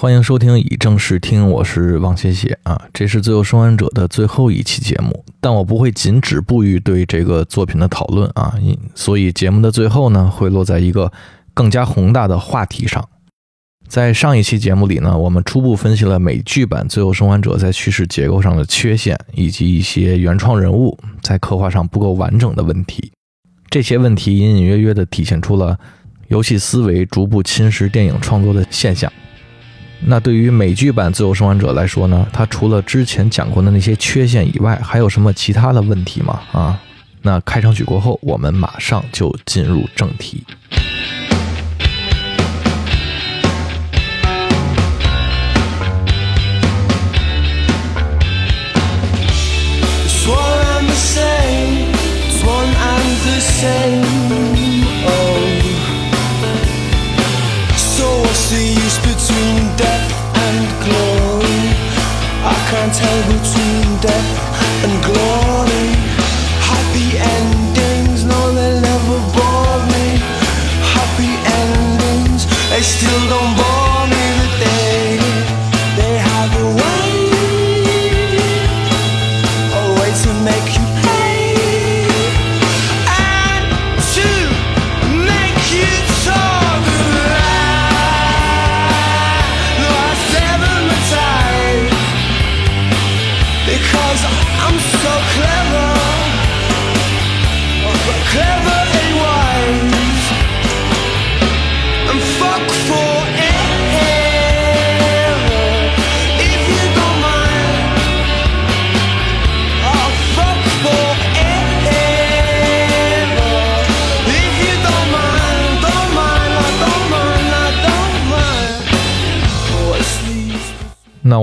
欢迎收听以正视听，我是王写写啊，这是《自由生还者》的最后一期节目，但我不会仅止步于对这个作品的讨论啊，所以节目的最后呢，会落在一个更加宏大的话题上。在上一期节目里呢，我们初步分析了美剧版《最后生还者》在叙事结构上的缺陷，以及一些原创人物在刻画上不够完整的问题。这些问题隐隐约约地体现出了游戏思维逐步侵蚀电影创作的现象。那对于美剧版《自由生还者》来说呢？它除了之前讲过的那些缺陷以外，还有什么其他的问题吗？啊，那开场曲过后，我们马上就进入正题。can't between death and glory.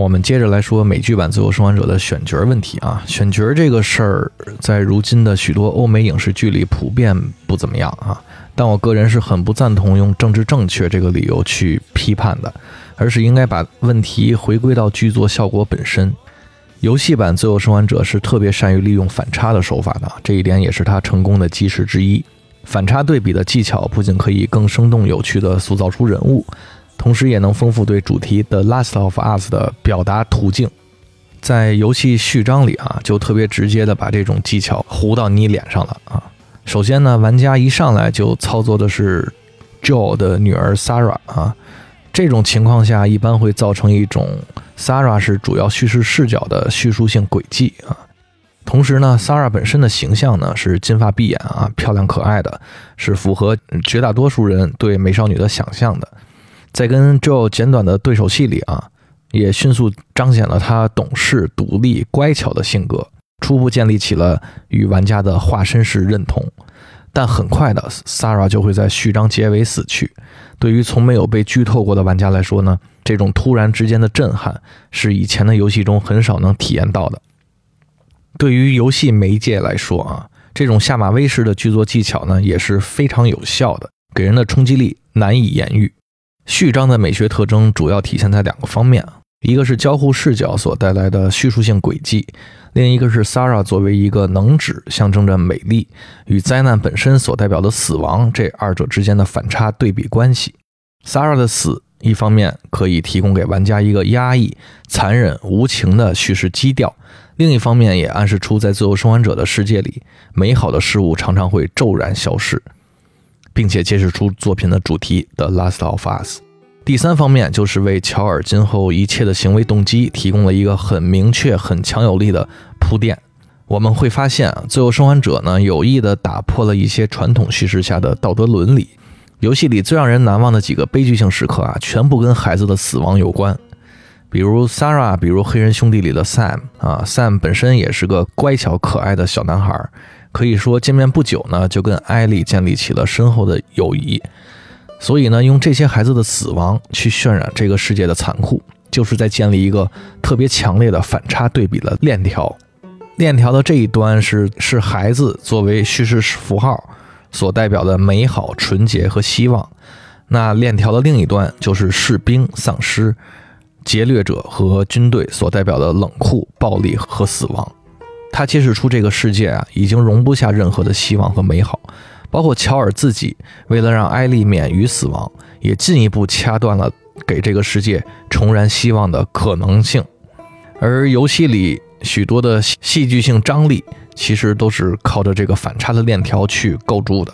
我们接着来说美剧版《自由生还者》的选角问题啊，选角这个事儿在如今的许多欧美影视剧里普遍不怎么样啊，但我个人是很不赞同用政治正确这个理由去批判的，而是应该把问题回归到剧作效果本身。游戏版《自由生还者》是特别善于利用反差的手法的，这一点也是他成功的基石之一。反差对比的技巧不仅可以更生动有趣地塑造出人物。同时也能丰富对主题《The Last of Us》的表达途径，在游戏序章里啊，就特别直接的把这种技巧糊到你脸上了啊。首先呢，玩家一上来就操作的是 Joe 的女儿 s a r a 啊，这种情况下一般会造成一种 s a r a 是主要叙事视角的叙述性轨迹啊。同时呢 s a r a 本身的形象呢是金发碧眼啊，漂亮可爱的，是符合绝大多数人对美少女的想象的。在跟 Joe 简短的对手戏里啊，也迅速彰显了他懂事、独立、乖巧的性格，初步建立起了与玩家的化身式认同。但很快的，Sara 就会在序章结尾死去。对于从没有被剧透过的玩家来说呢，这种突然之间的震撼是以前的游戏中很少能体验到的。对于游戏媒介来说啊，这种下马威式的剧作技巧呢，也是非常有效的，给人的冲击力难以言喻。序章的美学特征主要体现在两个方面，一个是交互视角所带来的叙述性轨迹，另一个是 Sara 作为一个能指，象征着美丽与灾难本身所代表的死亡这二者之间的反差对比关系。Sara 的死，一方面可以提供给玩家一个压抑、残忍、无情的叙事基调，另一方面也暗示出在最后生还者的世界里，美好的事物常常会骤然消失。并且揭示出作品的主题 The《Last of Us》。第三方面就是为乔尔今后一切的行为动机提供了一个很明确、很强有力的铺垫。我们会发现，《最后生还者》呢有意地打破了一些传统叙事下的道德伦理。游戏里最让人难忘的几个悲剧性时刻啊，全部跟孩子的死亡有关。比如 s a r a 比如《黑人兄弟》里的 Sam 啊，Sam 本身也是个乖巧可爱的小男孩。可以说见面不久呢，就跟艾莉建立起了深厚的友谊。所以呢，用这些孩子的死亡去渲染这个世界的残酷，就是在建立一个特别强烈的反差对比的链条。链条的这一端是是孩子作为叙事符号所代表的美好、纯洁和希望，那链条的另一端就是士兵、丧尸、劫掠者和军队所代表的冷酷、暴力和死亡。他揭示出这个世界啊，已经容不下任何的希望和美好，包括乔尔自己为了让艾莉免于死亡，也进一步掐断了给这个世界重燃希望的可能性。而游戏里许多的戏剧性张力，其实都是靠着这个反差的链条去构筑的。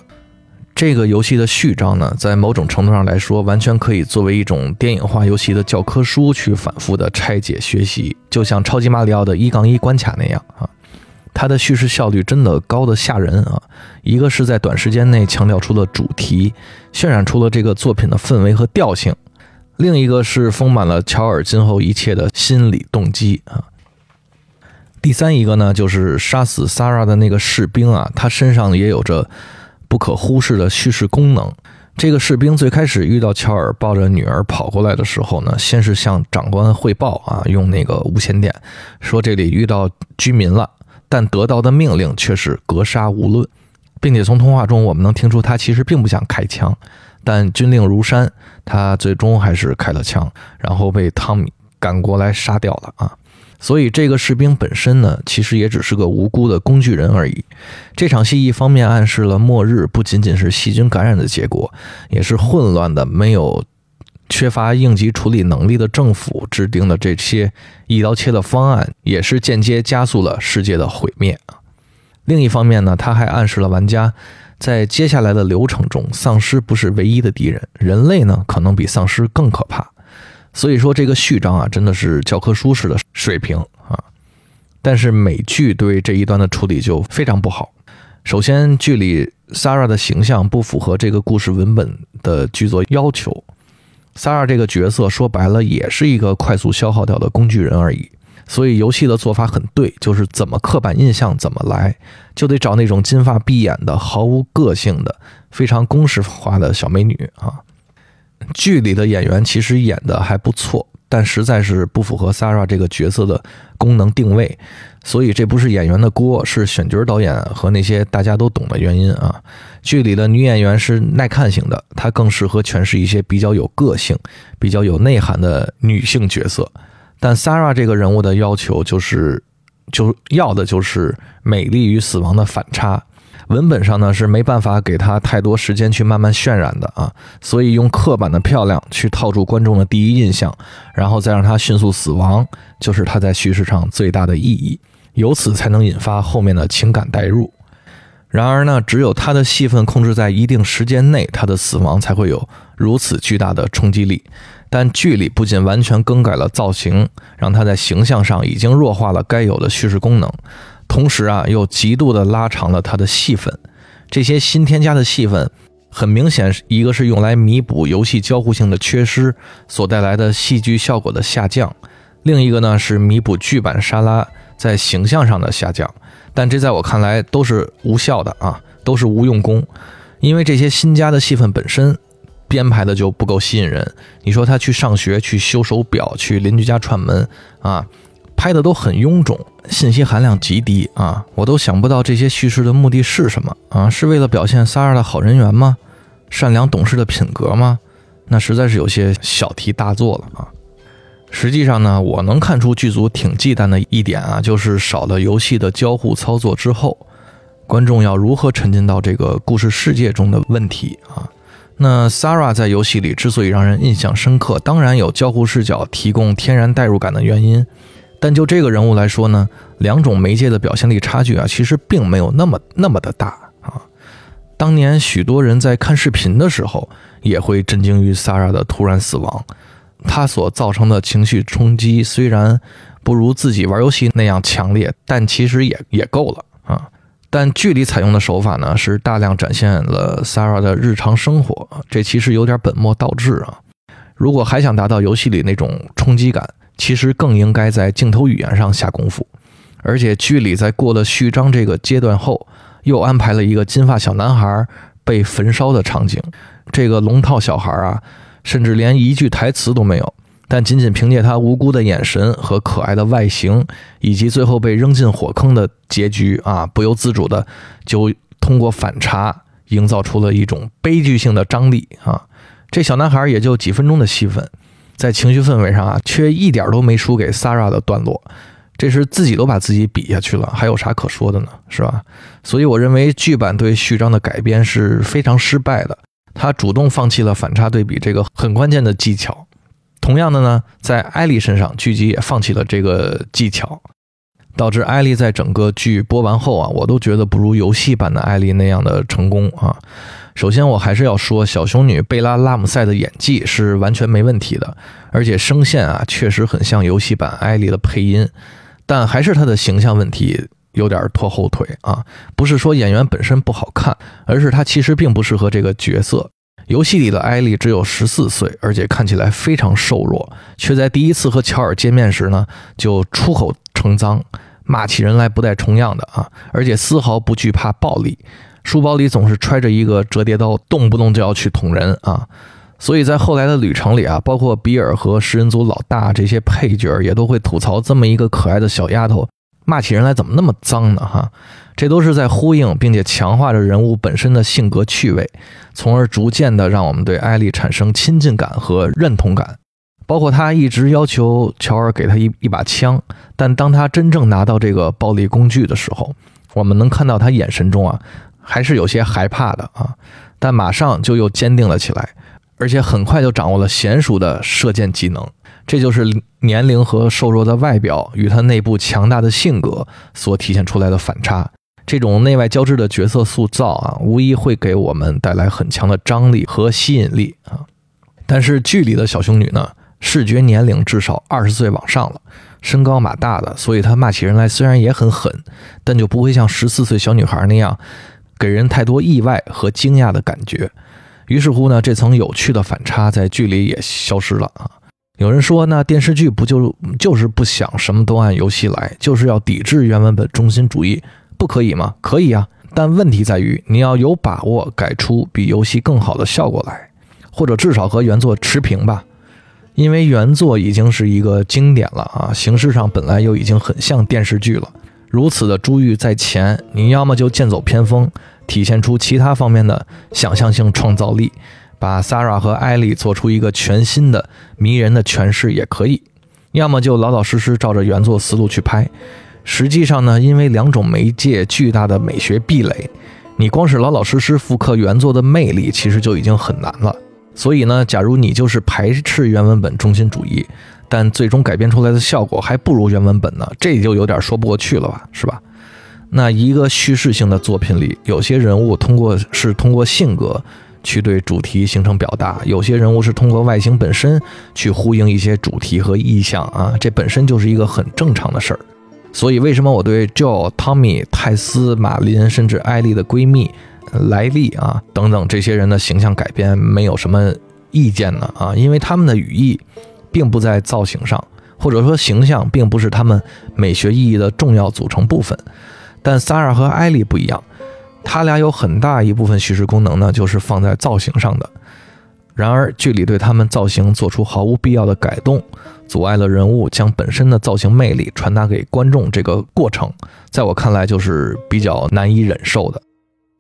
这个游戏的序章呢，在某种程度上来说，完全可以作为一种电影化游戏的教科书去反复的拆解学习，就像超级马里奥的一杠一关卡那样啊。它的叙事效率真的高的吓人啊！一个是在短时间内强调出了主题，渲染出了这个作品的氛围和调性；另一个是丰满了乔尔今后一切的心理动机啊。第三一个呢，就是杀死 Sara 的那个士兵啊，他身上也有着不可忽视的叙事功能。这个士兵最开始遇到乔尔抱着女儿跑过来的时候呢，先是向长官汇报啊，用那个无线电说这里遇到居民了。但得到的命令却是格杀勿论，并且从通话中我们能听出他其实并不想开枪，但军令如山，他最终还是开了枪，然后被汤米赶过来杀掉了啊！所以这个士兵本身呢，其实也只是个无辜的工具人而已。这场戏一方面暗示了末日不仅仅是细菌感染的结果，也是混乱的没有。缺乏应急处理能力的政府制定的这些一刀切的方案，也是间接加速了世界的毁灭啊。另一方面呢，他还暗示了玩家在接下来的流程中，丧尸不是唯一的敌人，人类呢可能比丧尸更可怕。所以说，这个序章啊，真的是教科书式的水平啊。但是美剧对这一端的处理就非常不好。首先，剧里 Sarah 的形象不符合这个故事文本的剧作要求。萨尔这个角色说白了也是一个快速消耗掉的工具人而已，所以游戏的做法很对，就是怎么刻板印象怎么来，就得找那种金发碧眼的、毫无个性的、非常公式化的小美女啊。剧里的演员其实演的还不错。但实在是不符合 s a r a 这个角色的功能定位，所以这不是演员的锅，是选角导演和那些大家都懂的原因啊。剧里的女演员是耐看型的，她更适合诠释一些比较有个性、比较有内涵的女性角色。但 s a r a 这个人物的要求就是，就要的就是美丽与死亡的反差。文本上呢是没办法给他太多时间去慢慢渲染的啊，所以用刻板的漂亮去套住观众的第一印象，然后再让他迅速死亡，就是他在叙事上最大的意义，由此才能引发后面的情感代入。然而呢，只有他的戏份控制在一定时间内，他的死亡才会有如此巨大的冲击力。但剧里不仅完全更改了造型，让他在形象上已经弱化了该有的叙事功能。同时啊，又极度的拉长了他的戏份。这些新添加的戏份，很明显，一个是用来弥补游戏交互性的缺失所带来的戏剧效果的下降，另一个呢是弥补剧版沙拉在形象上的下降。但这在我看来都是无效的啊，都是无用功，因为这些新加的戏份本身编排的就不够吸引人。你说他去上学、去修手表、去邻居家串门啊？拍的都很臃肿，信息含量极低啊！我都想不到这些叙事的目的是什么啊？是为了表现萨尔的好人缘吗？善良懂事的品格吗？那实在是有些小题大做了啊！实际上呢，我能看出剧组挺忌惮的一点啊，就是少了游戏的交互操作之后，观众要如何沉浸到这个故事世界中的问题啊？那 s a r a 在游戏里之所以让人印象深刻，当然有交互视角提供天然代入感的原因。但就这个人物来说呢，两种媒介的表现力差距啊，其实并没有那么那么的大啊。当年许多人在看视频的时候，也会震惊于 s a r a 的突然死亡，他所造成的情绪冲击虽然不如自己玩游戏那样强烈，但其实也也够了啊。但剧里采用的手法呢，是大量展现了 s a r a 的日常生活，这其实有点本末倒置啊。如果还想达到游戏里那种冲击感，其实更应该在镜头语言上下功夫，而且剧里在过了序章这个阶段后，又安排了一个金发小男孩被焚烧的场景。这个龙套小孩啊，甚至连一句台词都没有，但仅仅凭借他无辜的眼神和可爱的外形，以及最后被扔进火坑的结局啊，不由自主的就通过反差营造出了一种悲剧性的张力啊。这小男孩也就几分钟的戏份。在情绪氛围上啊，却一点都没输给 Sara 的段落，这是自己都把自己比下去了，还有啥可说的呢？是吧？所以我认为剧版对序章的改编是非常失败的，他主动放弃了反差对比这个很关键的技巧。同样的呢，在艾莉身上，剧集也放弃了这个技巧，导致艾莉在整个剧播完后啊，我都觉得不如游戏版的艾莉那样的成功啊。首先，我还是要说，小熊女贝拉拉姆塞的演技是完全没问题的，而且声线啊，确实很像游戏版艾莉的配音，但还是她的形象问题有点拖后腿啊。不是说演员本身不好看，而是她其实并不适合这个角色。游戏里的艾莉只有十四岁，而且看起来非常瘦弱，却在第一次和乔尔见面时呢，就出口成脏，骂起人来不带重样的啊，而且丝毫不惧怕暴力。书包里总是揣着一个折叠刀，动不动就要去捅人啊！所以在后来的旅程里啊，包括比尔和食人族老大这些配角也都会吐槽这么一个可爱的小丫头，骂起人来怎么那么脏呢？哈，这都是在呼应并且强化着人物本身的性格趣味，从而逐渐的让我们对艾丽产生亲近感和认同感。包括他一直要求乔尔给他一一把枪，但当他真正拿到这个暴力工具的时候，我们能看到他眼神中啊。还是有些害怕的啊，但马上就又坚定了起来，而且很快就掌握了娴熟的射箭技能。这就是年龄和瘦弱的外表与他内部强大的性格所体现出来的反差。这种内外交织的角色塑造啊，无疑会给我们带来很强的张力和吸引力啊。但是剧里的小熊女呢，视觉年龄至少二十岁往上了，身高马大的，所以她骂起人来虽然也很狠，但就不会像十四岁小女孩那样。给人太多意外和惊讶的感觉，于是乎呢，这层有趣的反差在剧里也消失了啊。有人说，那电视剧不就就是不想什么都按游戏来，就是要抵制原文本中心主义，不可以吗？可以啊，但问题在于你要有把握改出比游戏更好的效果来，或者至少和原作持平吧。因为原作已经是一个经典了啊，形式上本来又已经很像电视剧了。如此的珠玉在前，你要么就剑走偏锋。体现出其他方面的想象性创造力，把 Sarah 和艾莉做出一个全新的迷人的诠释也可以；要么就老老实实照着原作思路去拍。实际上呢，因为两种媒介巨大的美学壁垒，你光是老老实实复刻原作的魅力，其实就已经很难了。所以呢，假如你就是排斥原文本中心主义，但最终改编出来的效果还不如原文本呢，这就有点说不过去了吧，是吧？那一个叙事性的作品里，有些人物通过是通过性格去对主题形成表达，有些人物是通过外形本身去呼应一些主题和意象啊，这本身就是一个很正常的事儿。所以，为什么我对 Joe、Tommy、泰斯、马林，甚至艾丽的闺蜜莱利啊等等这些人的形象改编没有什么意见呢？啊，因为他们的语义并不在造型上，或者说形象并不是他们美学意义的重要组成部分。但萨尔和艾莉不一样，他俩有很大一部分叙事功能呢，就是放在造型上的。然而剧里对他们造型做出毫无必要的改动，阻碍了人物将本身的造型魅力传达给观众这个过程，在我看来就是比较难以忍受的。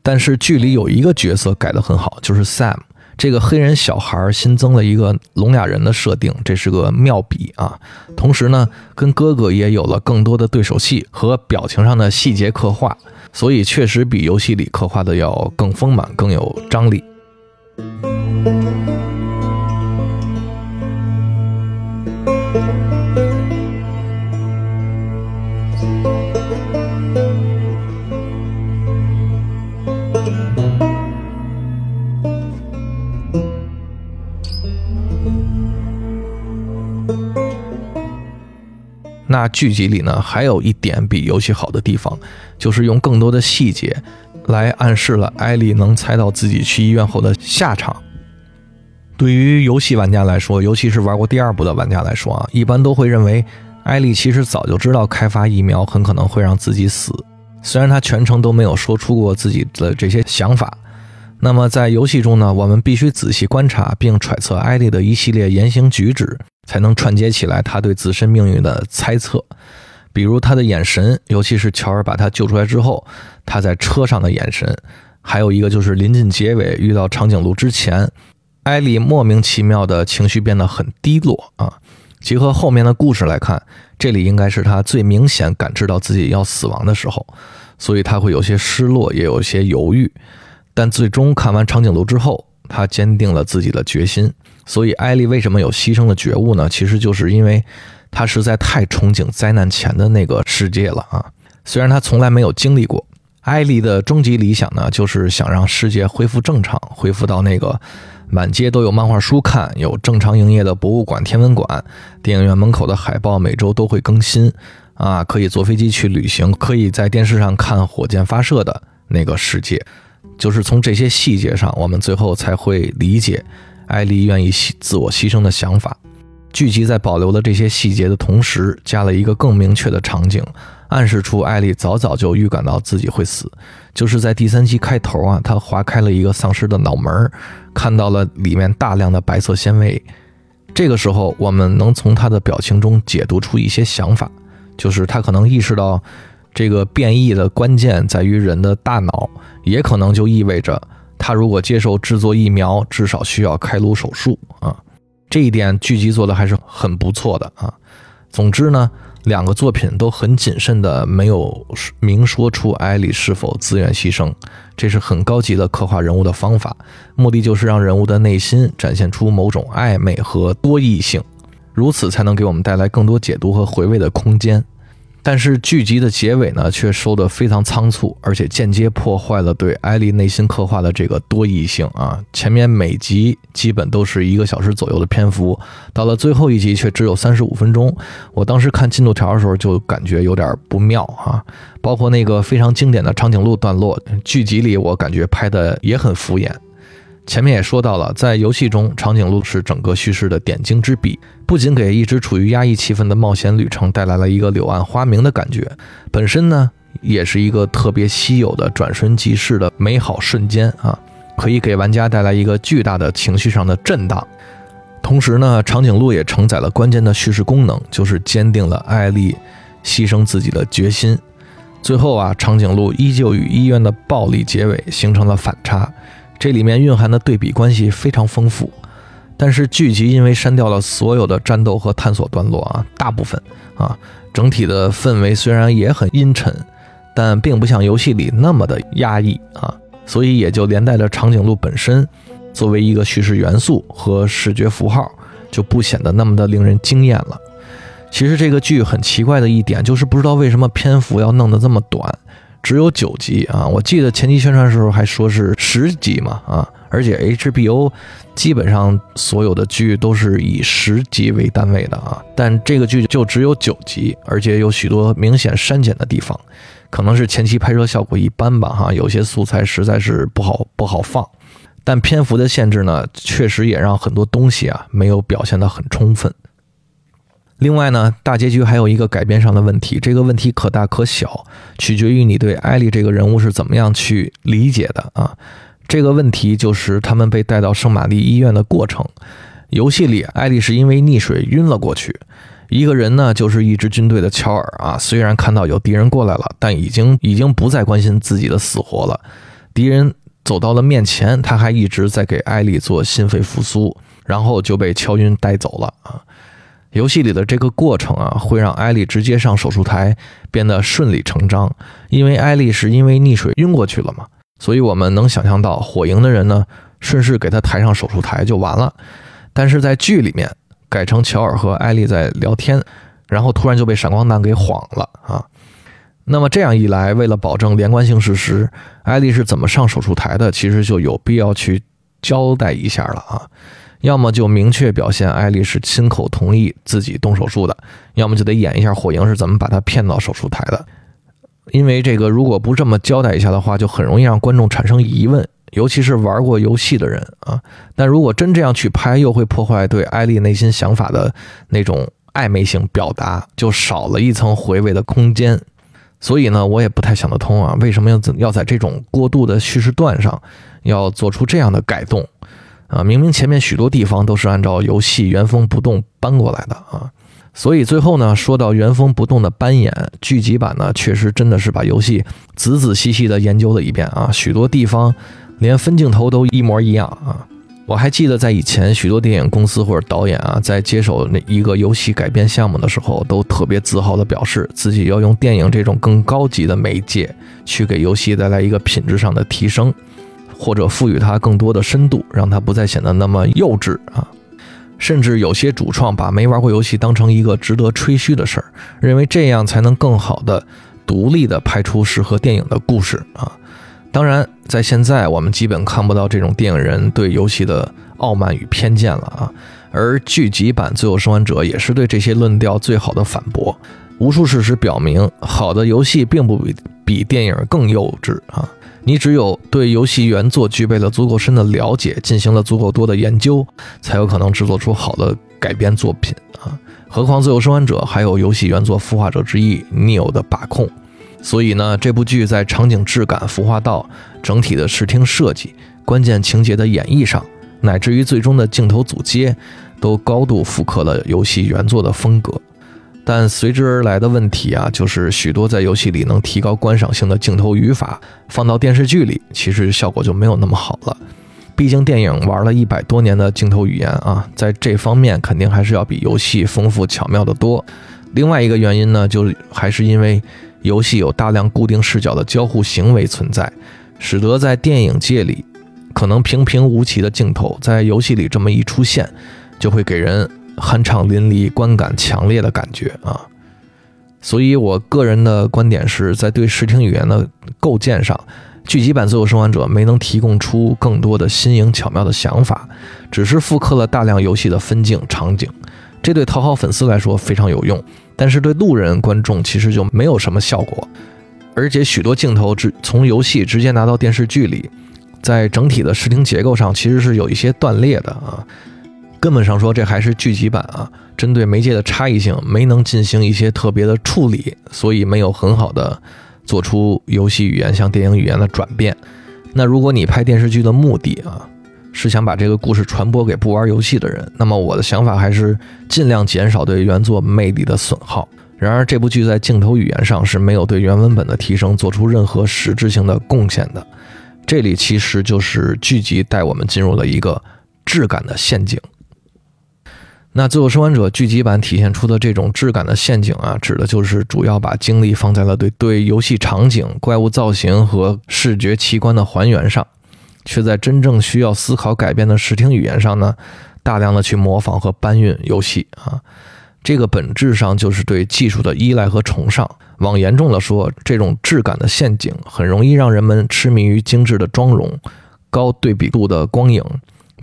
但是剧里有一个角色改得很好，就是 Sam。这个黑人小孩新增了一个聋哑人的设定，这是个妙笔啊！同时呢，跟哥哥也有了更多的对手戏和表情上的细节刻画，所以确实比游戏里刻画的要更丰满、更有张力。那剧集里呢，还有一点比游戏好的地方，就是用更多的细节来暗示了艾莉能猜到自己去医院后的下场。对于游戏玩家来说，尤其是玩过第二部的玩家来说啊，一般都会认为艾莉其实早就知道开发疫苗很可能会让自己死，虽然她全程都没有说出过自己的这些想法。那么在游戏中呢，我们必须仔细观察并揣测艾莉的一系列言行举止。才能串接起来他对自身命运的猜测，比如他的眼神，尤其是乔尔把他救出来之后，他在车上的眼神，还有一个就是临近结尾遇到长颈鹿之前，艾莉莫名其妙的情绪变得很低落啊。结合后面的故事来看，这里应该是他最明显感知到自己要死亡的时候，所以他会有些失落，也有些犹豫。但最终看完长颈鹿之后，他坚定了自己的决心。所以艾丽为什么有牺牲的觉悟呢？其实就是因为他实在太憧憬灾难前的那个世界了啊！虽然他从来没有经历过。艾丽的终极理想呢，就是想让世界恢复正常，恢复到那个满街都有漫画书看、有正常营业的博物馆、天文馆、电影院门口的海报每周都会更新啊，可以坐飞机去旅行，可以在电视上看火箭发射的那个世界。就是从这些细节上，我们最后才会理解艾丽愿意牺自我牺牲的想法。剧集在保留了这些细节的同时，加了一个更明确的场景。暗示出艾丽早早就预感到自己会死，就是在第三集开头啊，她划开了一个丧尸的脑门，看到了里面大量的白色纤维。这个时候，我们能从她的表情中解读出一些想法，就是她可能意识到这个变异的关键在于人的大脑，也可能就意味着他如果接受制作疫苗，至少需要开颅手术啊。这一点剧集做的还是很不错的啊。总之呢。两个作品都很谨慎的，没有明说出艾莉是否自愿牺牲，这是很高级的刻画人物的方法，目的就是让人物的内心展现出某种暧昧和多异性，如此才能给我们带来更多解读和回味的空间。但是剧集的结尾呢，却收得非常仓促，而且间接破坏了对艾丽内心刻画的这个多异性啊。前面每集基本都是一个小时左右的篇幅，到了最后一集却只有三十五分钟。我当时看进度条的时候就感觉有点不妙啊。包括那个非常经典的长颈鹿段落，剧集里我感觉拍的也很敷衍。前面也说到了，在游戏中，长颈鹿是整个叙事的点睛之笔，不仅给一直处于压抑气氛的冒险旅程带来了一个柳暗花明的感觉，本身呢，也是一个特别稀有的转瞬即逝的美好瞬间啊，可以给玩家带来一个巨大的情绪上的震荡。同时呢，长颈鹿也承载了关键的叙事功能，就是坚定了艾丽牺牲自己的决心。最后啊，长颈鹿依旧与医院的暴力结尾形成了反差。这里面蕴含的对比关系非常丰富，但是剧集因为删掉了所有的战斗和探索段落啊，大部分啊，整体的氛围虽然也很阴沉，但并不像游戏里那么的压抑啊，所以也就连带着长颈鹿本身作为一个叙事元素和视觉符号，就不显得那么的令人惊艳了。其实这个剧很奇怪的一点就是不知道为什么篇幅要弄得这么短。只有九集啊！我记得前期宣传的时候还说是十集嘛啊！而且 HBO 基本上所有的剧都是以十集为单位的啊，但这个剧就只有九集，而且有许多明显删减的地方，可能是前期拍摄效果一般吧哈，有些素材实在是不好不好放，但篇幅的限制呢，确实也让很多东西啊没有表现得很充分。另外呢，大结局还有一个改编上的问题，这个问题可大可小，取决于你对艾丽这个人物是怎么样去理解的啊。这个问题就是他们被带到圣玛丽医院的过程。游戏里，艾丽是因为溺水晕了过去。一个人呢，就是一支军队的乔尔啊，虽然看到有敌人过来了，但已经已经不再关心自己的死活了。敌人走到了面前，他还一直在给艾丽做心肺复苏，然后就被敲晕带走了啊。游戏里的这个过程啊，会让艾丽直接上手术台变得顺理成章，因为艾丽是因为溺水晕过去了嘛，所以我们能想象到火营的人呢，顺势给她抬上手术台就完了。但是在剧里面改成乔尔和艾丽在聊天，然后突然就被闪光弹给晃了啊。那么这样一来，为了保证连贯性事实，艾丽是怎么上手术台的，其实就有必要去交代一下了啊。要么就明确表现艾丽是亲口同意自己动手术的，要么就得演一下火影是怎么把她骗到手术台的。因为这个如果不这么交代一下的话，就很容易让观众产生疑问，尤其是玩过游戏的人啊。但如果真这样去拍，又会破坏对艾丽内心想法的那种暧昧性表达，就少了一层回味的空间。所以呢，我也不太想得通啊，为什么要要在这种过度的叙事段上要做出这样的改动？啊，明明前面许多地方都是按照游戏原封不动搬过来的啊，所以最后呢，说到原封不动的搬演，剧集版呢确实真的是把游戏仔仔细细的研究了一遍啊，许多地方连分镜头都一模一样啊。我还记得在以前许多电影公司或者导演啊，在接手那一个游戏改编项目的时候，都特别自豪的表示自己要用电影这种更高级的媒介去给游戏带来一个品质上的提升。或者赋予它更多的深度，让它不再显得那么幼稚啊！甚至有些主创把没玩过游戏当成一个值得吹嘘的事儿，认为这样才能更好的、独立的拍出适合电影的故事啊。当然，在现在我们基本看不到这种电影人对游戏的傲慢与偏见了啊。而剧集版《最后生还者》也是对这些论调最好的反驳。无数事实表明，好的游戏并不比比电影更幼稚啊。你只有对游戏原作具备了足够深的了解，进行了足够多的研究，才有可能制作出好的改编作品啊！何况《自由生还者》还有游戏原作孵化者之一 Neil 的把控，所以呢，这部剧在场景质感、孵化道、整体的视听设计、关键情节的演绎上，乃至于最终的镜头组接，都高度复刻了游戏原作的风格。但随之而来的问题啊，就是许多在游戏里能提高观赏性的镜头语法，放到电视剧里，其实效果就没有那么好了。毕竟电影玩了一百多年的镜头语言啊，在这方面肯定还是要比游戏丰富巧妙的多。另外一个原因呢，就还是因为游戏有大量固定视角的交互行为存在，使得在电影界里可能平平无奇的镜头，在游戏里这么一出现，就会给人。酣畅淋漓、观感强烈的感觉啊！所以，我个人的观点是在对视听语言的构建上，剧集版《最后生还者》没能提供出更多的新颖巧妙的想法，只是复刻了大量游戏的分镜场景。这对讨好粉丝来说非常有用，但是对路人观众其实就没有什么效果。而且，许多镜头直从游戏直接拿到电视剧里，在整体的视听结构上其实是有一些断裂的啊。根本上说，这还是剧集版啊，针对媒介的差异性没能进行一些特别的处理，所以没有很好的做出游戏语言向电影语言的转变。那如果你拍电视剧的目的啊，是想把这个故事传播给不玩游戏的人，那么我的想法还是尽量减少对原作魅力的损耗。然而，这部剧在镜头语言上是没有对原文本的提升做出任何实质性的贡献的。这里其实就是剧集带我们进入了一个质感的陷阱。那《最后生还者》剧集版体现出的这种质感的陷阱啊，指的就是主要把精力放在了对对游戏场景、怪物造型和视觉奇观的还原上，却在真正需要思考改变的视听语言上呢，大量的去模仿和搬运游戏啊。这个本质上就是对技术的依赖和崇尚。往严重了说，这种质感的陷阱很容易让人们痴迷于精致的妆容、高对比度的光影、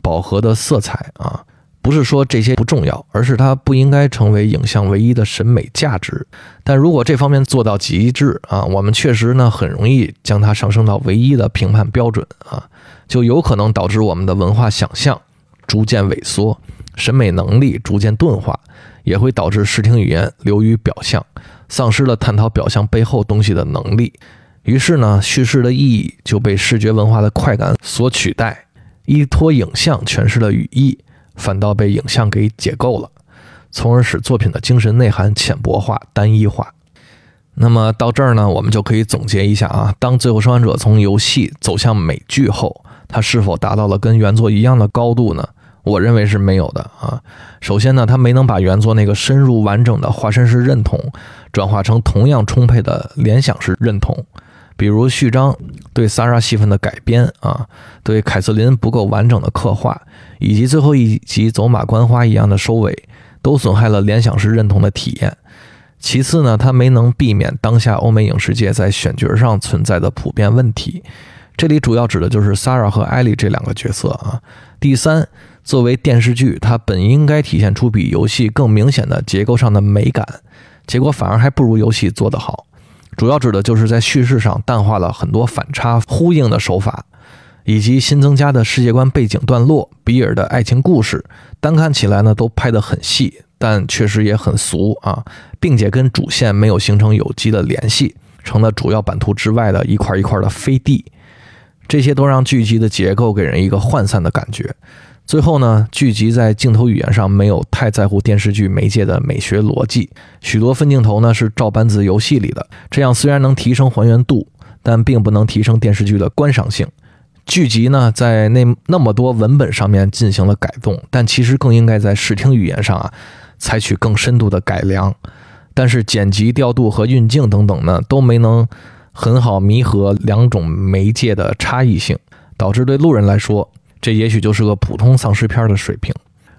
饱和的色彩啊。不是说这些不重要，而是它不应该成为影像唯一的审美价值。但如果这方面做到极致啊，我们确实呢很容易将它上升到唯一的评判标准啊，就有可能导致我们的文化想象逐渐萎缩，审美能力逐渐钝化，也会导致视听语言流于表象，丧失了探讨表象背后东西的能力。于是呢，叙事的意义就被视觉文化的快感所取代，依托影像诠释了语义。反倒被影像给解构了，从而使作品的精神内涵浅薄化、单一化。那么到这儿呢，我们就可以总结一下啊，当《最后生还者》从游戏走向美剧后，它是否达到了跟原作一样的高度呢？我认为是没有的啊。首先呢，它没能把原作那个深入完整的化身式认同，转化成同样充沛的联想式认同。比如序章对 s a r a 戏份的改编啊，对凯瑟琳不够完整的刻画，以及最后一集走马观花一样的收尾，都损害了联想式认同的体验。其次呢，它没能避免当下欧美影视界在选角上存在的普遍问题，这里主要指的就是 s a r a 和艾莉这两个角色啊。第三，作为电视剧，它本应该体现出比游戏更明显的结构上的美感，结果反而还不如游戏做得好。主要指的就是在叙事上淡化了很多反差呼应的手法，以及新增加的世界观背景段落、比尔的爱情故事，单看起来呢都拍得很细，但确实也很俗啊，并且跟主线没有形成有机的联系，成了主要版图之外的一块一块的飞地，这些都让剧集的结构给人一个涣散的感觉。最后呢，剧集在镜头语言上没有太在乎电视剧媒介的美学逻辑，许多分镜头呢是照搬自游戏里的，这样虽然能提升还原度，但并不能提升电视剧的观赏性。剧集呢在那那么多文本上面进行了改动，但其实更应该在视听语言上啊采取更深度的改良。但是剪辑调度和运镜等等呢都没能很好弥合两种媒介的差异性，导致对路人来说。这也许就是个普通丧尸片的水平，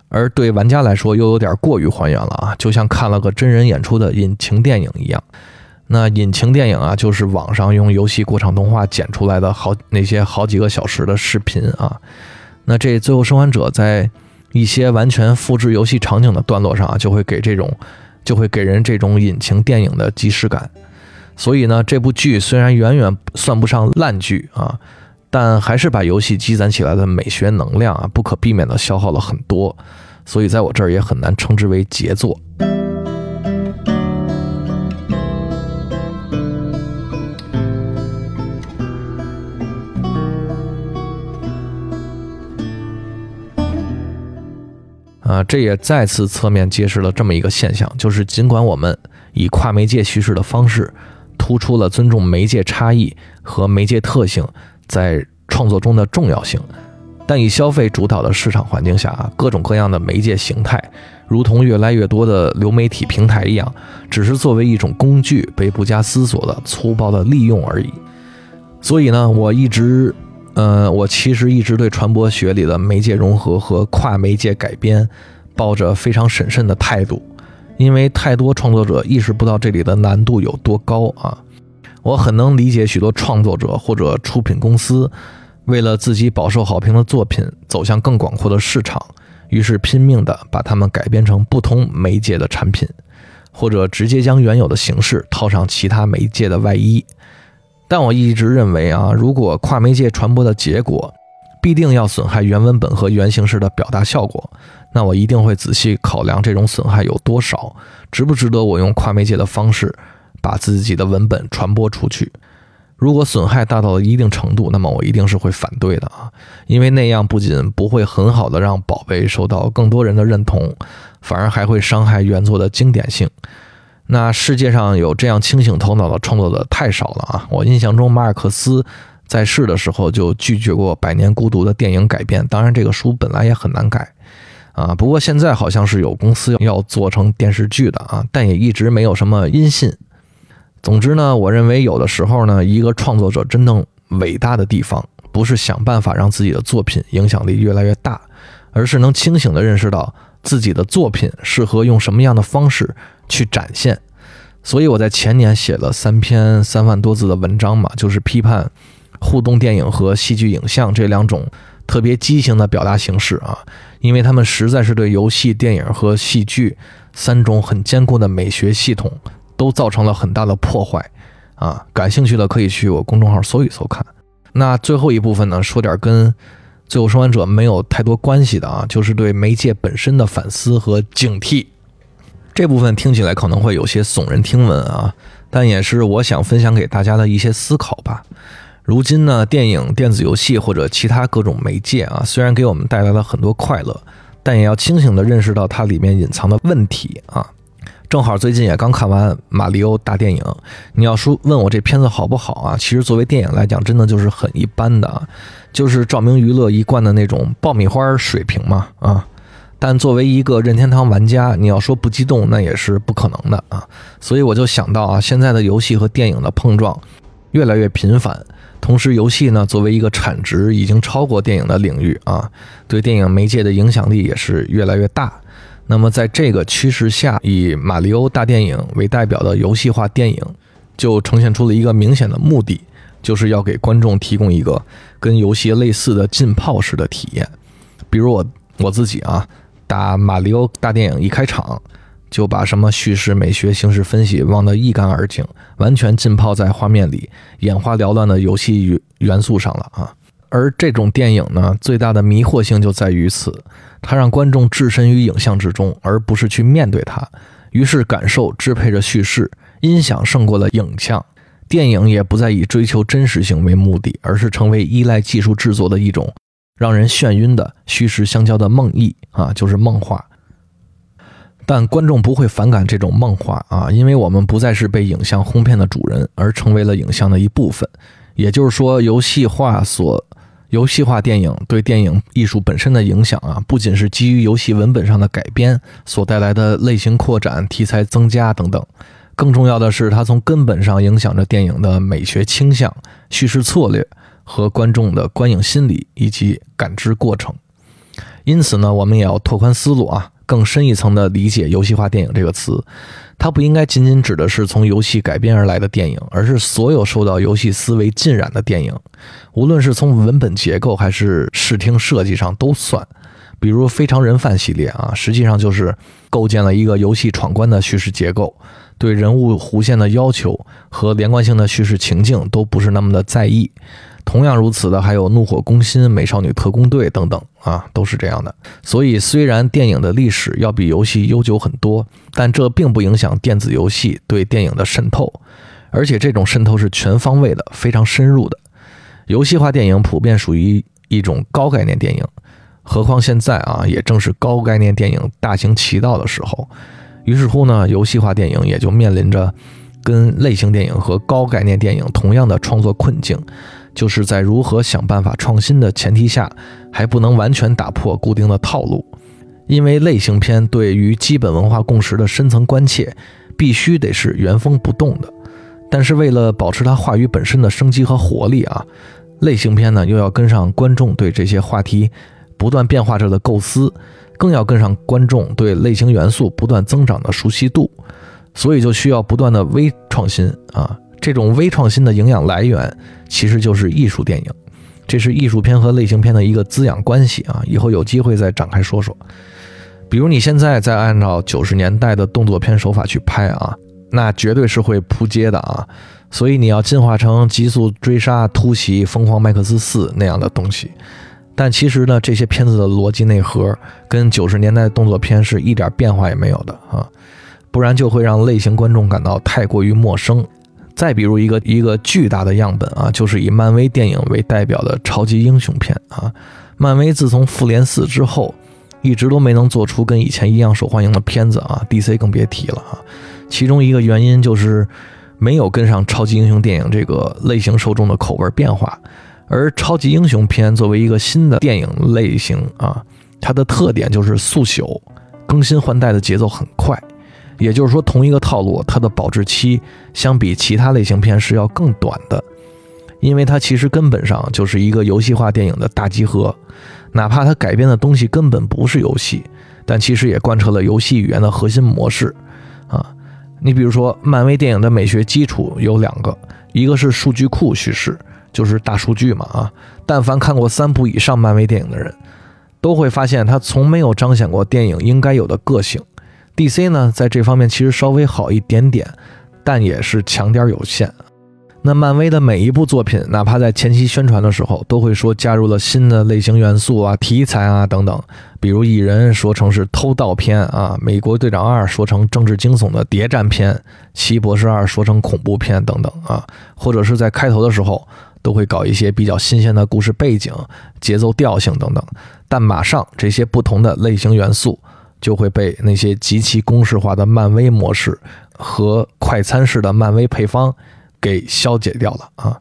而对玩家来说又有点过于还原了啊，就像看了个真人演出的引擎电影一样。那引擎电影啊，就是网上用游戏过场动画剪出来的好那些好几个小时的视频啊。那这《最后生还者》在一些完全复制游戏场景的段落上啊，就会给这种就会给人这种引擎电影的即视感。所以呢，这部剧虽然远远算不上烂剧啊，但还是把游戏积攒起来的美学能量啊，不可避免的消耗了很多。所以在我这儿也很难称之为杰作。啊，这也再次侧面揭示了这么一个现象，就是尽管我们以跨媒介叙事的方式，突出了尊重媒介差异和媒介特性在创作中的重要性，但以消费主导的市场环境下，各种各样的媒介形态，如同越来越多的流媒体平台一样，只是作为一种工具被不加思索的粗暴的利用而已。所以呢，我一直。嗯，我其实一直对传播学里的媒介融合和跨媒介改编，抱着非常审慎的态度，因为太多创作者意识不到这里的难度有多高啊！我很能理解许多创作者或者出品公司，为了自己饱受好评的作品走向更广阔的市场，于是拼命地把它们改编成不同媒介的产品，或者直接将原有的形式套上其他媒介的外衣。但我一直认为啊，如果跨媒介传播的结果必定要损害原文本和原形式的表达效果，那我一定会仔细考量这种损害有多少，值不值得我用跨媒介的方式把自己的文本传播出去。如果损害大到了一定程度，那么我一定是会反对的啊，因为那样不仅不会很好的让宝贝受到更多人的认同，反而还会伤害原作的经典性。那世界上有这样清醒头脑的创作者太少了啊！我印象中，马尔克斯在世的时候就拒绝过《百年孤独》的电影改编。当然，这个书本来也很难改啊。不过现在好像是有公司要做成电视剧的啊，但也一直没有什么音信。总之呢，我认为有的时候呢，一个创作者真正伟大的地方，不是想办法让自己的作品影响力越来越大，而是能清醒地认识到自己的作品适合用什么样的方式。去展现，所以我在前年写了三篇三万多字的文章嘛，就是批判互动电影和戏剧影像这两种特别畸形的表达形式啊，因为他们实在是对游戏、电影和戏剧三种很坚固的美学系统都造成了很大的破坏啊。感兴趣的可以去我公众号搜一搜看。那最后一部分呢，说点跟《最后生还者》没有太多关系的啊，就是对媒介本身的反思和警惕。这部分听起来可能会有些耸人听闻啊，但也是我想分享给大家的一些思考吧。如今呢，电影、电子游戏或者其他各种媒介啊，虽然给我们带来了很多快乐，但也要清醒地认识到它里面隐藏的问题啊。正好最近也刚看完《马里奥大电影》，你要说问我这片子好不好啊？其实作为电影来讲，真的就是很一般的啊，就是照明娱乐一贯的那种爆米花水平嘛啊。但作为一个任天堂玩家，你要说不激动，那也是不可能的啊。所以我就想到啊，现在的游戏和电影的碰撞越来越频繁，同时游戏呢作为一个产值已经超过电影的领域啊，对电影媒介的影响力也是越来越大。那么在这个趋势下，以马里奥大电影为代表的游戏化电影，就呈现出了一个明显的目的，就是要给观众提供一个跟游戏类似的浸泡式的体验。比如我我自己啊。打马里奥大电影一开场，就把什么叙事美学、形式分析忘得一干二净，完全浸泡在画面里眼花缭乱的游戏元素上了啊！而这种电影呢，最大的迷惑性就在于此，它让观众置身于影像之中，而不是去面对它。于是感受支配着叙事，音响胜过了影像，电影也不再以追求真实性为目的，而是成为依赖技术制作的一种。让人眩晕的虚实相交的梦呓啊，就是梦话。但观众不会反感这种梦话啊，因为我们不再是被影像哄骗的主人，而成为了影像的一部分。也就是说，游戏化所游戏化电影对电影艺术本身的影响啊，不仅是基于游戏文本上的改编所带来的类型扩展、题材增加等等，更重要的是，它从根本上影响着电影的美学倾向、叙事策略。和观众的观影心理以及感知过程，因此呢，我们也要拓宽思路啊，更深一层的理解“游戏化电影”这个词。它不应该仅仅指的是从游戏改编而来的电影，而是所有受到游戏思维浸染的电影，无论是从文本结构还是视听设计上都算。比如《非常人贩》系列啊，实际上就是构建了一个游戏闯关的叙事结构，对人物弧线的要求和连贯性的叙事情境都不是那么的在意。同样如此的还有《怒火攻心》《美少女特工队》等等啊，都是这样的。所以，虽然电影的历史要比游戏悠久很多，但这并不影响电子游戏对电影的渗透，而且这种渗透是全方位的、非常深入的。游戏化电影普遍属于一种高概念电影，何况现在啊，也正是高概念电影大行其道的时候。于是乎呢，游戏化电影也就面临着跟类型电影和高概念电影同样的创作困境。就是在如何想办法创新的前提下，还不能完全打破固定的套路，因为类型片对于基本文化共识的深层关切，必须得是原封不动的。但是为了保持它话语本身的生机和活力啊，类型片呢又要跟上观众对这些话题不断变化着的构思，更要跟上观众对类型元素不断增长的熟悉度，所以就需要不断的微创新啊。这种微创新的营养来源，其实就是艺术电影，这是艺术片和类型片的一个滋养关系啊。以后有机会再展开说说。比如你现在再按照九十年代的动作片手法去拍啊，那绝对是会扑街的啊。所以你要进化成《极速追杀》《突袭》《疯狂麦克斯四》那样的东西。但其实呢，这些片子的逻辑内核跟九十年代动作片是一点变化也没有的啊，不然就会让类型观众感到太过于陌生。再比如一个一个巨大的样本啊，就是以漫威电影为代表的超级英雄片啊。漫威自从复联四之后，一直都没能做出跟以前一样受欢迎的片子啊。DC 更别提了啊。其中一个原因就是没有跟上超级英雄电影这个类型受众的口味变化。而超级英雄片作为一个新的电影类型啊，它的特点就是速朽，更新换代的节奏很快。也就是说，同一个套路，它的保质期相比其他类型片是要更短的，因为它其实根本上就是一个游戏化电影的大集合。哪怕它改编的东西根本不是游戏，但其实也贯彻了游戏语言的核心模式。啊，你比如说，漫威电影的美学基础有两个，一个是数据库叙事，就是大数据嘛。啊，但凡看过三部以上漫威电影的人，都会发现它从没有彰显过电影应该有的个性。D.C. 呢，在这方面其实稍微好一点点，但也是强点有限。那漫威的每一部作品，哪怕在前期宣传的时候，都会说加入了新的类型元素啊、题材啊等等。比如蚁人说成是偷盗片啊，美国队长二说成政治惊悚的谍战片，奇异博士二说成恐怖片等等啊。或者是在开头的时候，都会搞一些比较新鲜的故事背景、节奏调性等等。但马上这些不同的类型元素。就会被那些极其公式化的漫威模式和快餐式的漫威配方给消解掉了啊！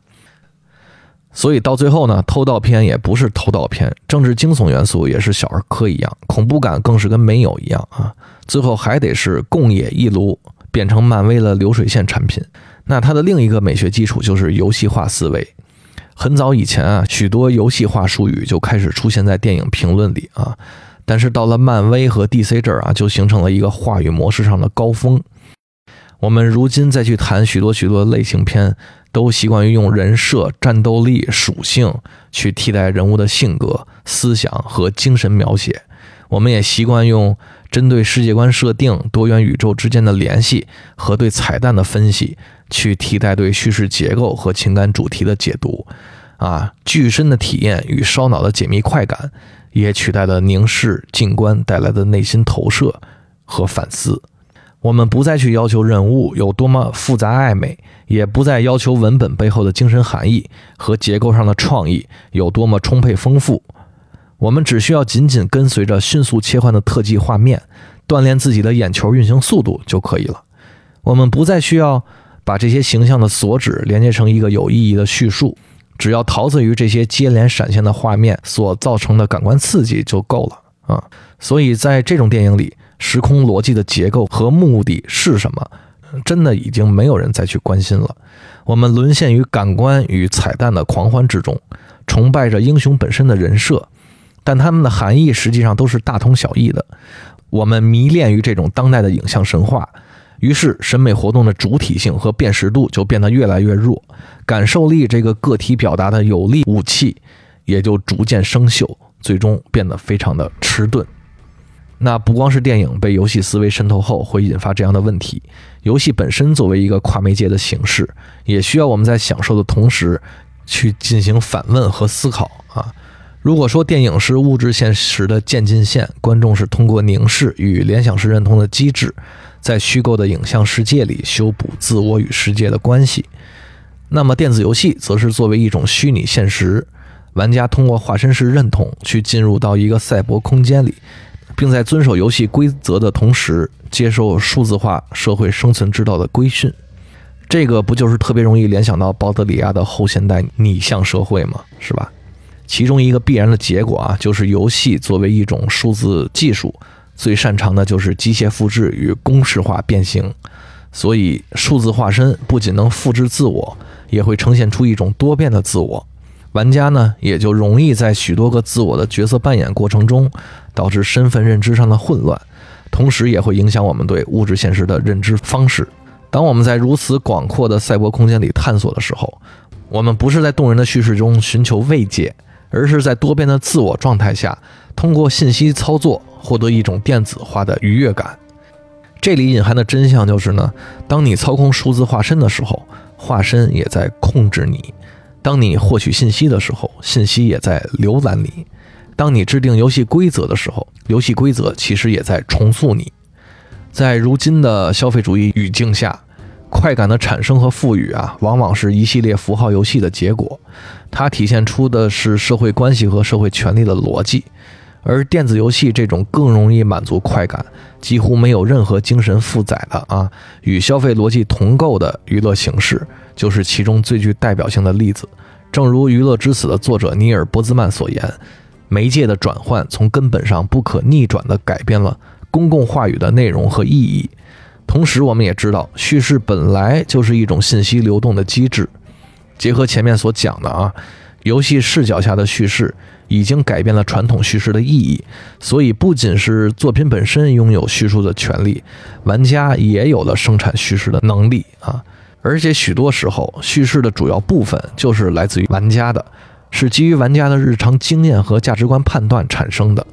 所以到最后呢，偷盗片也不是偷盗片，政治惊悚元素也是小儿科一样，恐怖感更是跟没有一样啊！最后还得是共冶一炉，变成漫威的流水线产品。那它的另一个美学基础就是游戏化思维。很早以前啊，许多游戏化术语就开始出现在电影评论里啊。但是到了漫威和 DC 这儿啊，就形成了一个话语模式上的高峰。我们如今再去谈许多许多类型片，都习惯于用人设、战斗力、属性去替代人物的性格、思想和精神描写。我们也习惯用针对世界观设定、多元宇宙之间的联系和对彩蛋的分析，去替代对叙事结构和情感主题的解读。啊，具身的体验与烧脑的解密快感。也取代了凝视、静观带来的内心投射和反思。我们不再去要求人物有多么复杂暧昧，也不再要求文本背后的精神含义和结构上的创意有多么充沛丰富。我们只需要紧紧跟随着迅速切换的特技画面，锻炼自己的眼球运行速度就可以了。我们不再需要把这些形象的所指连接成一个有意义的叙述。只要陶醉于这些接连闪现的画面所造成的感官刺激就够了啊！所以在这种电影里，时空逻辑的结构和目的是什么，真的已经没有人再去关心了。我们沦陷于感官与彩蛋的狂欢之中，崇拜着英雄本身的人设，但它们的含义实际上都是大同小异的。我们迷恋于这种当代的影像神话，于是审美活动的主体性和辨识度就变得越来越弱，感受力这个个体表达的有力武器也就逐渐生锈，最终变得非常的迟钝。那不光是电影被游戏思维渗透后会引发这样的问题，游戏本身作为一个跨媒介的形式，也需要我们在享受的同时去进行反问和思考啊。如果说电影是物质现实的渐进线，观众是通过凝视与联想式认同的机制，在虚构的影像世界里修补自我与世界的关系，那么电子游戏则是作为一种虚拟现实，玩家通过化身式认同去进入到一个赛博空间里。并在遵守游戏规则的同时，接受数字化社会生存之道的规训，这个不就是特别容易联想到保德里亚的后现代拟像社会吗？是吧？其中一个必然的结果啊，就是游戏作为一种数字技术，最擅长的就是机械复制与公式化变形，所以数字化身不仅能复制自我，也会呈现出一种多变的自我。玩家呢，也就容易在许多个自我的角色扮演过程中，导致身份认知上的混乱，同时也会影响我们对物质现实的认知方式。当我们在如此广阔的赛博空间里探索的时候，我们不是在动人的叙事中寻求慰藉，而是在多变的自我状态下，通过信息操作获得一种电子化的愉悦感。这里隐含的真相就是呢，当你操控数字化身的时候，化身也在控制你。当你获取信息的时候，信息也在浏览你；当你制定游戏规则的时候，游戏规则其实也在重塑你。在如今的消费主义语境下，快感的产生和赋予啊，往往是一系列符号游戏的结果。它体现出的是社会关系和社会权利的逻辑，而电子游戏这种更容易满足快感、几乎没有任何精神负载的啊，与消费逻辑同构的娱乐形式。就是其中最具代表性的例子。正如《娱乐之死》的作者尼尔·波兹曼所言，媒介的转换从根本上不可逆转地改变了公共话语的内容和意义。同时，我们也知道，叙事本来就是一种信息流动的机制。结合前面所讲的啊，游戏视角下的叙事已经改变了传统叙事的意义。所以，不仅是作品本身拥有叙述的权利，玩家也有了生产叙事的能力啊。而且许多时候，叙事的主要部分就是来自于玩家的，是基于玩家的日常经验和价值观判断产生的，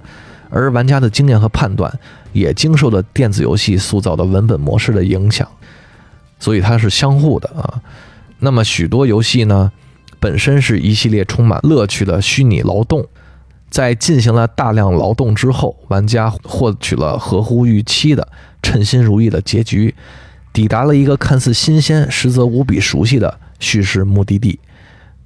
而玩家的经验和判断也经受了电子游戏塑造的文本模式的影响，所以它是相互的啊。那么许多游戏呢，本身是一系列充满乐趣的虚拟劳动，在进行了大量劳动之后，玩家获取了合乎预期的称心如意的结局。抵达了一个看似新鲜，实则无比熟悉的叙事目的地，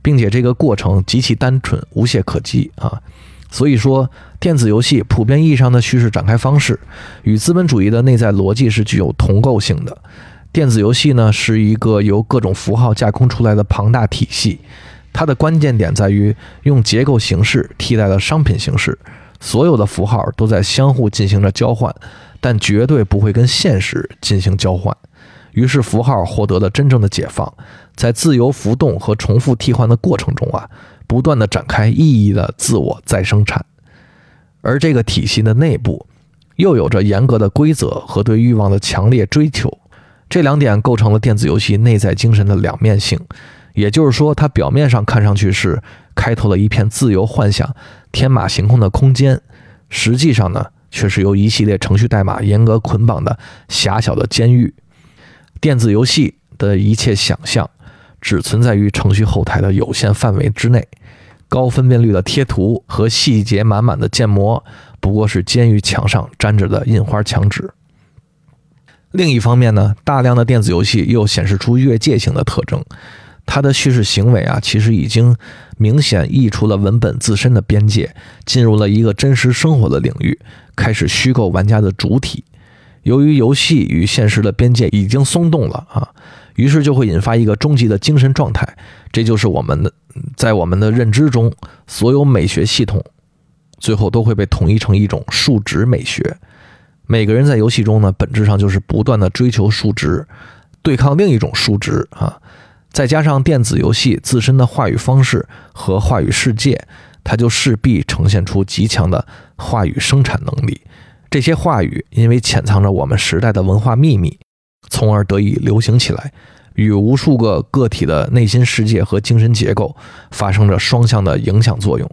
并且这个过程极其单纯，无懈可击啊！所以说，电子游戏普遍意义上的叙事展开方式与资本主义的内在逻辑是具有同构性的。电子游戏呢，是一个由各种符号架空出来的庞大体系，它的关键点在于用结构形式替代了商品形式，所有的符号都在相互进行着交换，但绝对不会跟现实进行交换。于是符号获得了真正的解放，在自由浮动和重复替换的过程中啊，不断的展开意义的自我再生产，而这个体系的内部，又有着严格的规则和对欲望的强烈追求，这两点构成了电子游戏内在精神的两面性。也就是说，它表面上看上去是开拓了一片自由幻想、天马行空的空间，实际上呢，却是由一系列程序代码严格捆绑的狭小的监狱。电子游戏的一切想象，只存在于程序后台的有限范围之内。高分辨率的贴图和细节满满的建模，不过是监狱墙上粘着的印花墙纸。另一方面呢，大量的电子游戏又显示出越界性的特征。它的叙事行为啊，其实已经明显溢出了文本自身的边界，进入了一个真实生活的领域，开始虚构玩家的主体。由于游戏与现实的边界已经松动了啊，于是就会引发一个终极的精神状态，这就是我们的在我们的认知中，所有美学系统最后都会被统一成一种数值美学。每个人在游戏中呢，本质上就是不断的追求数值，对抗另一种数值啊。再加上电子游戏自身的话语方式和话语世界，它就势必呈现出极强的话语生产能力。这些话语因为潜藏着我们时代的文化秘密，从而得以流行起来，与无数个个体的内心世界和精神结构发生着双向的影响作用。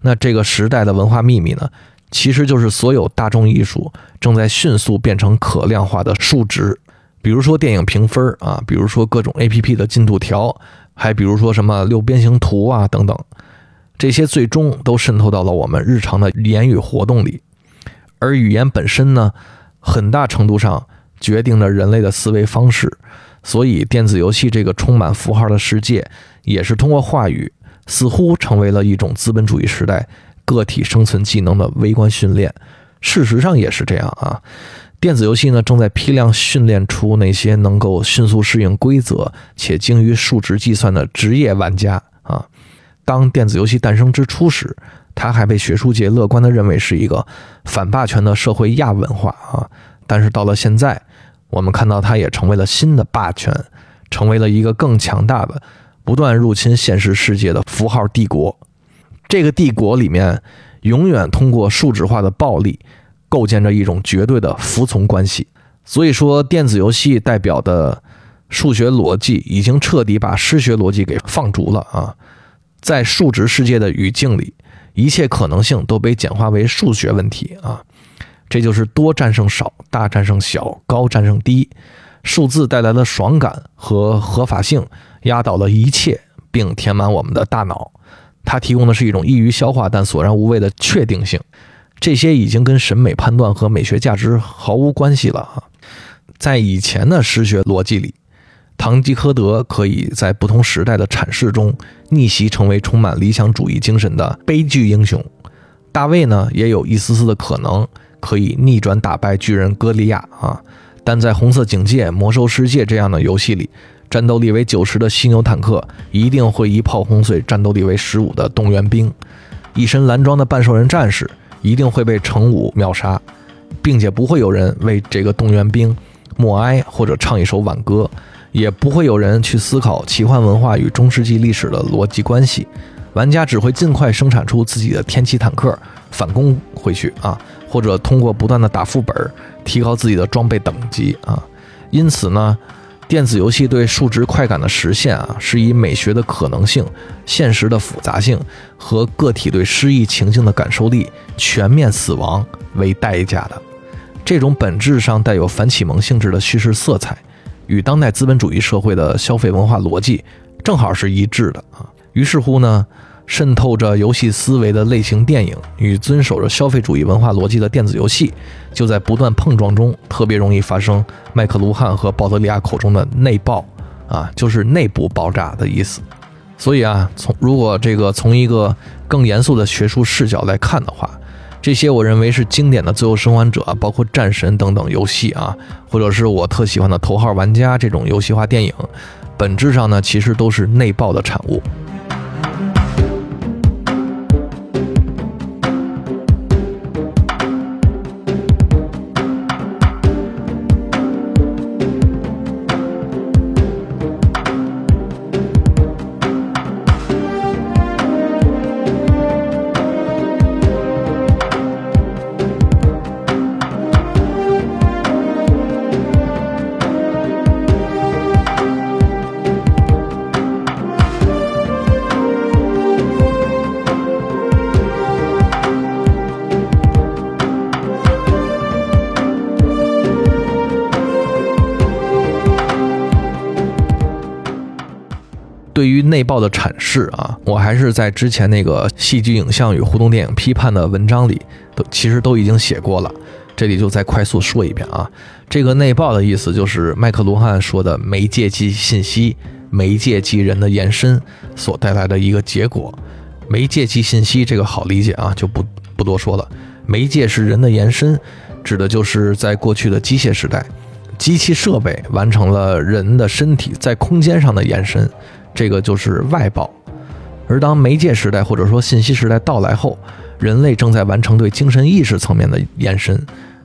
那这个时代的文化秘密呢，其实就是所有大众艺术正在迅速变成可量化的数值，比如说电影评分啊，比如说各种 APP 的进度条，还比如说什么六边形图啊等等，这些最终都渗透到了我们日常的言语活动里。而语言本身呢，很大程度上决定了人类的思维方式，所以电子游戏这个充满符号的世界，也是通过话语，似乎成为了一种资本主义时代个体生存技能的微观训练。事实上也是这样啊，电子游戏呢正在批量训练出那些能够迅速适应规则且精于数值计算的职业玩家啊。当电子游戏诞生之初时，它还被学术界乐观地认为是一个反霸权的社会亚文化啊，但是到了现在，我们看到它也成为了新的霸权，成为了一个更强大的、不断入侵现实世界的符号帝国。这个帝国里面，永远通过数值化的暴力，构建着一种绝对的服从关系。所以说，电子游戏代表的数学逻辑已经彻底把诗学逻辑给放逐了啊，在数值世界的语境里。一切可能性都被简化为数学问题啊，这就是多战胜少，大战胜小，高战胜低。数字带来的爽感和合法性压倒了一切，并填满我们的大脑。它提供的是一种易于消化但索然无味的确定性。这些已经跟审美判断和美学价值毫无关系了啊！在以前的诗学逻辑里。堂吉诃德可以在不同时代的阐释中逆袭，成为充满理想主义精神的悲剧英雄。大卫呢，也有一丝丝的可能可以逆转打败巨人歌利亚啊。但在红色警戒、魔兽世界这样的游戏里，战斗力为九十的犀牛坦克一定会一炮轰碎战斗力为十五的动员兵。一身蓝装的半兽人战士一定会被乘五秒杀，并且不会有人为这个动员兵默哀或者唱一首挽歌。也不会有人去思考奇幻文化与中世纪历史的逻辑关系，玩家只会尽快生产出自己的天启坦克反攻回去啊，或者通过不断的打副本提高自己的装备等级啊。因此呢，电子游戏对数值快感的实现啊，是以美学的可能性、现实的复杂性和个体对诗意情境的感受力全面死亡为代价的。这种本质上带有反启蒙性质的叙事色彩。与当代资本主义社会的消费文化逻辑正好是一致的啊。于是乎呢，渗透着游戏思维的类型电影与遵守着消费主义文化逻辑的电子游戏，就在不断碰撞中，特别容易发生麦克卢汉和鲍德利亚口中的内爆啊，就是内部爆炸的意思。所以啊，从如果这个从一个更严肃的学术视角来看的话。这些我认为是经典的《最后生还者》，包括《战神》等等游戏啊，或者是我特喜欢的《头号玩家》这种游戏化电影，本质上呢，其实都是内爆的产物。内爆的阐释啊，我还是在之前那个戏剧影像与互动电影批判的文章里，都其实都已经写过了。这里就再快速说一遍啊，这个内爆的意思就是麦克卢汉说的媒介即信息，媒介即人的延伸所带来的一个结果。媒介即信息这个好理解啊，就不不多说了。媒介是人的延伸，指的就是在过去的机械时代，机器设备完成了人的身体在空间上的延伸。这个就是外爆，而当媒介时代或者说信息时代到来后，人类正在完成对精神意识层面的延伸，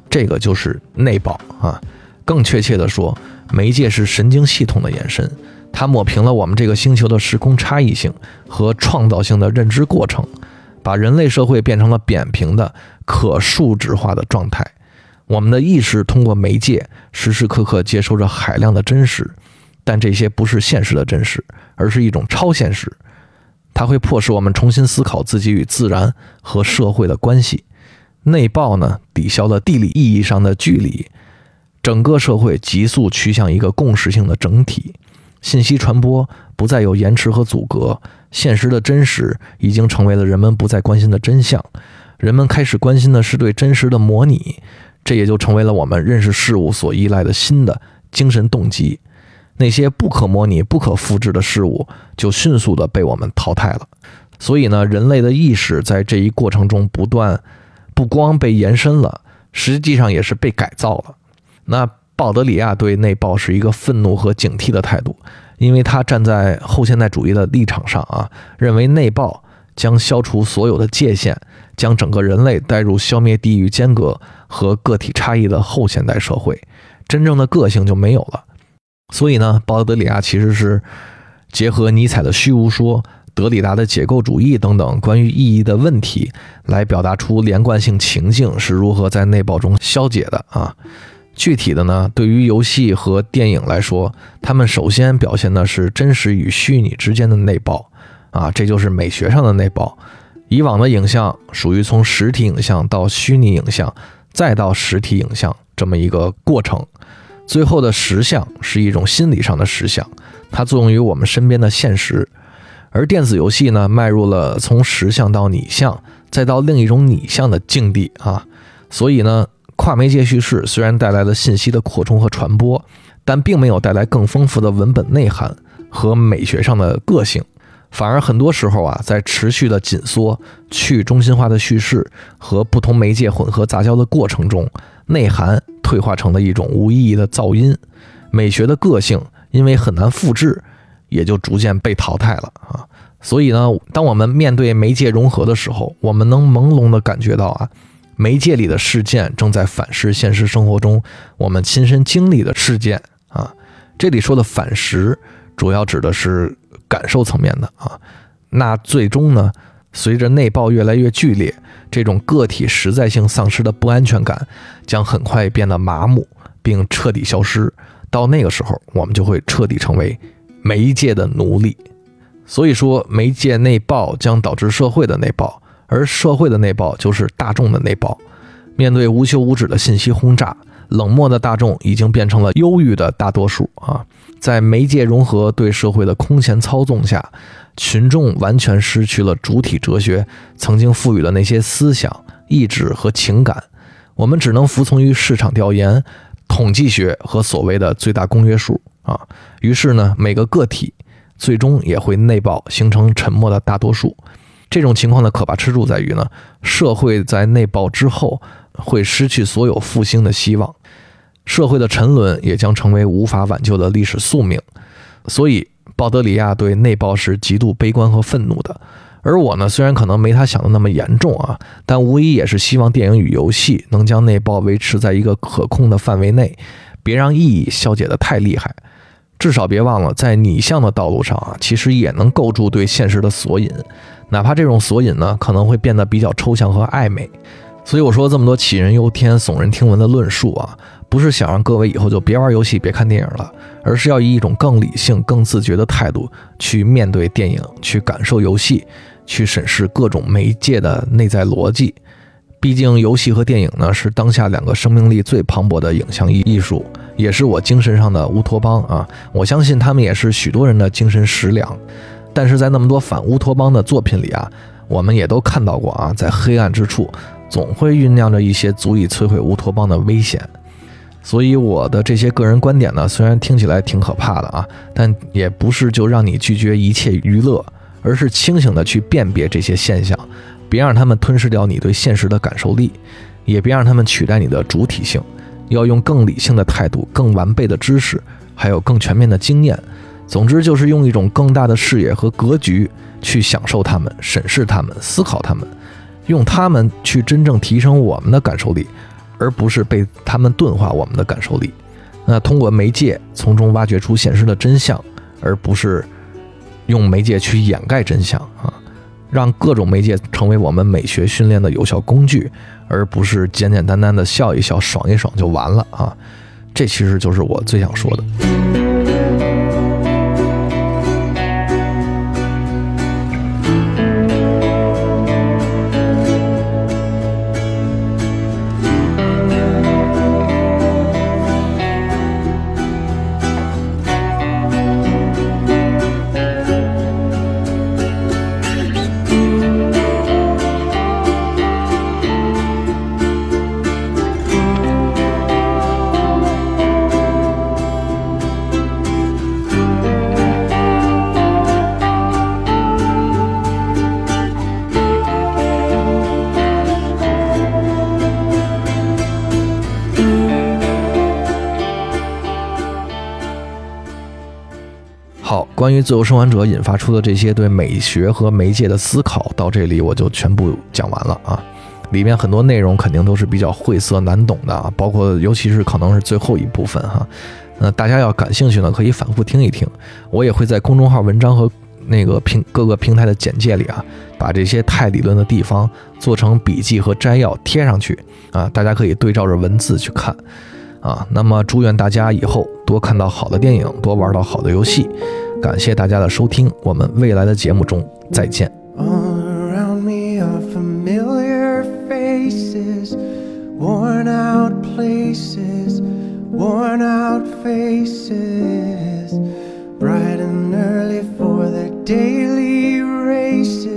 这个就是内爆啊。更确切的说，媒介是神经系统的延伸，它抹平了我们这个星球的时空差异性和创造性的认知过程，把人类社会变成了扁平的、可数值化的状态。我们的意识通过媒介时时刻刻接收着海量的真实，但这些不是现实的真实，而是一种超现实。它会迫使我们重新思考自己与自然和社会的关系。内爆呢，抵消了地理意义上的距离，整个社会急速趋向一个共识性的整体。信息传播不再有延迟和阻隔，现实的真实已经成为了人们不再关心的真相。人们开始关心的是对真实的模拟。这也就成为了我们认识事物所依赖的新的精神动机。那些不可模拟、不可复制的事物就迅速的被我们淘汰了。所以呢，人类的意识在这一过程中不断，不光被延伸了，实际上也是被改造了。那鲍德里亚对内爆是一个愤怒和警惕的态度，因为他站在后现代主义的立场上啊，认为内爆将消除所有的界限。将整个人类带入消灭地域间隔和个体差异的后现代社会，真正的个性就没有了。所以呢，鲍德里亚其实是结合尼采的虚无说、德里达的解构主义等等关于意义的问题，来表达出连贯性情境是如何在内爆中消解的啊。具体的呢，对于游戏和电影来说，他们首先表现的是真实与虚拟之间的内爆啊，这就是美学上的内爆。以往的影像属于从实体影像到虚拟影像，再到实体影像这么一个过程，最后的实像是一种心理上的实像，它作用于我们身边的现实。而电子游戏呢，迈入了从实像到拟像，再到另一种拟像的境地啊。所以呢，跨媒介叙事虽然带来了信息的扩充和传播，但并没有带来更丰富的文本内涵和美学上的个性。反而很多时候啊，在持续的紧缩、去中心化的叙事和不同媒介混合杂交的过程中，内涵退化成了一种无意义的噪音，美学的个性因为很难复制，也就逐渐被淘汰了啊。所以呢，当我们面对媒介融合的时候，我们能朦胧地感觉到啊，媒介里的事件正在反噬现实生活中我们亲身经历的事件啊。这里说的反噬，主要指的是。感受层面的啊，那最终呢，随着内爆越来越剧烈，这种个体实在性丧失的不安全感将很快变得麻木，并彻底消失。到那个时候，我们就会彻底成为媒介的奴隶。所以说，媒介内爆将导致社会的内爆，而社会的内爆就是大众的内爆。面对无休无止的信息轰炸。冷漠的大众已经变成了忧郁的大多数啊！在媒介融合对社会的空前操纵下，群众完全失去了主体哲学曾经赋予的那些思想、意志和情感。我们只能服从于市场调研、统计学和所谓的最大公约数啊！于是呢，每个个体最终也会内爆，形成沉默的大多数。这种情况的可怕之处在于呢，社会在内爆之后。会失去所有复兴的希望，社会的沉沦也将成为无法挽救的历史宿命。所以，鲍德里亚对内爆是极度悲观和愤怒的。而我呢，虽然可能没他想的那么严重啊，但无疑也是希望电影与游戏能将内爆维持在一个可控的范围内，别让意义消解的太厉害。至少别忘了，在拟像的道路上啊，其实也能构筑对现实的索引，哪怕这种索引呢，可能会变得比较抽象和暧昧。所以我说这么多杞人忧天、耸人听闻的论述啊，不是想让各位以后就别玩游戏、别看电影了，而是要以一种更理性、更自觉的态度去面对电影，去感受游戏，去审视各种媒介的内在逻辑。毕竟，游戏和电影呢，是当下两个生命力最磅礴的影像艺艺术，也是我精神上的乌托邦啊！我相信他们也是许多人的精神食粮。但是在那么多反乌托邦的作品里啊，我们也都看到过啊，在黑暗之处。总会酝酿着一些足以摧毁乌托邦的危险，所以我的这些个人观点呢，虽然听起来挺可怕的啊，但也不是就让你拒绝一切娱乐，而是清醒的去辨别这些现象，别让他们吞噬掉你对现实的感受力，也别让他们取代你的主体性，要用更理性的态度、更完备的知识，还有更全面的经验，总之就是用一种更大的视野和格局去享受他们、审视他们、思考他们。用他们去真正提升我们的感受力，而不是被他们钝化我们的感受力。那通过媒介从中挖掘出现实的真相，而不是用媒介去掩盖真相啊！让各种媒介成为我们美学训练的有效工具，而不是简简单单的笑一笑、爽一爽就完了啊！这其实就是我最想说的。关于自由生还者引发出的这些对美学和媒介的思考，到这里我就全部讲完了啊。里面很多内容肯定都是比较晦涩难懂的啊，包括尤其是可能是最后一部分哈。呃，大家要感兴趣呢，可以反复听一听。我也会在公众号文章和那个平各个平台的简介里啊，把这些太理论的地方做成笔记和摘要贴上去啊，大家可以对照着文字去看啊。那么祝愿大家以后多看到好的电影，多玩到好的游戏。感谢大家的收听，我们未来的节目中再见。All around me are familiar faces, worn out places, worn out faces, bright and early for their daily races,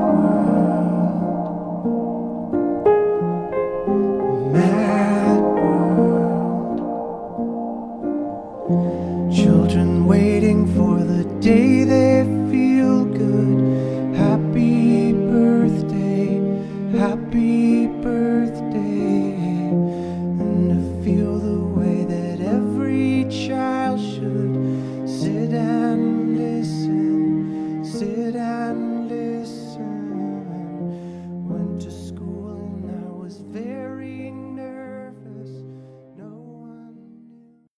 day they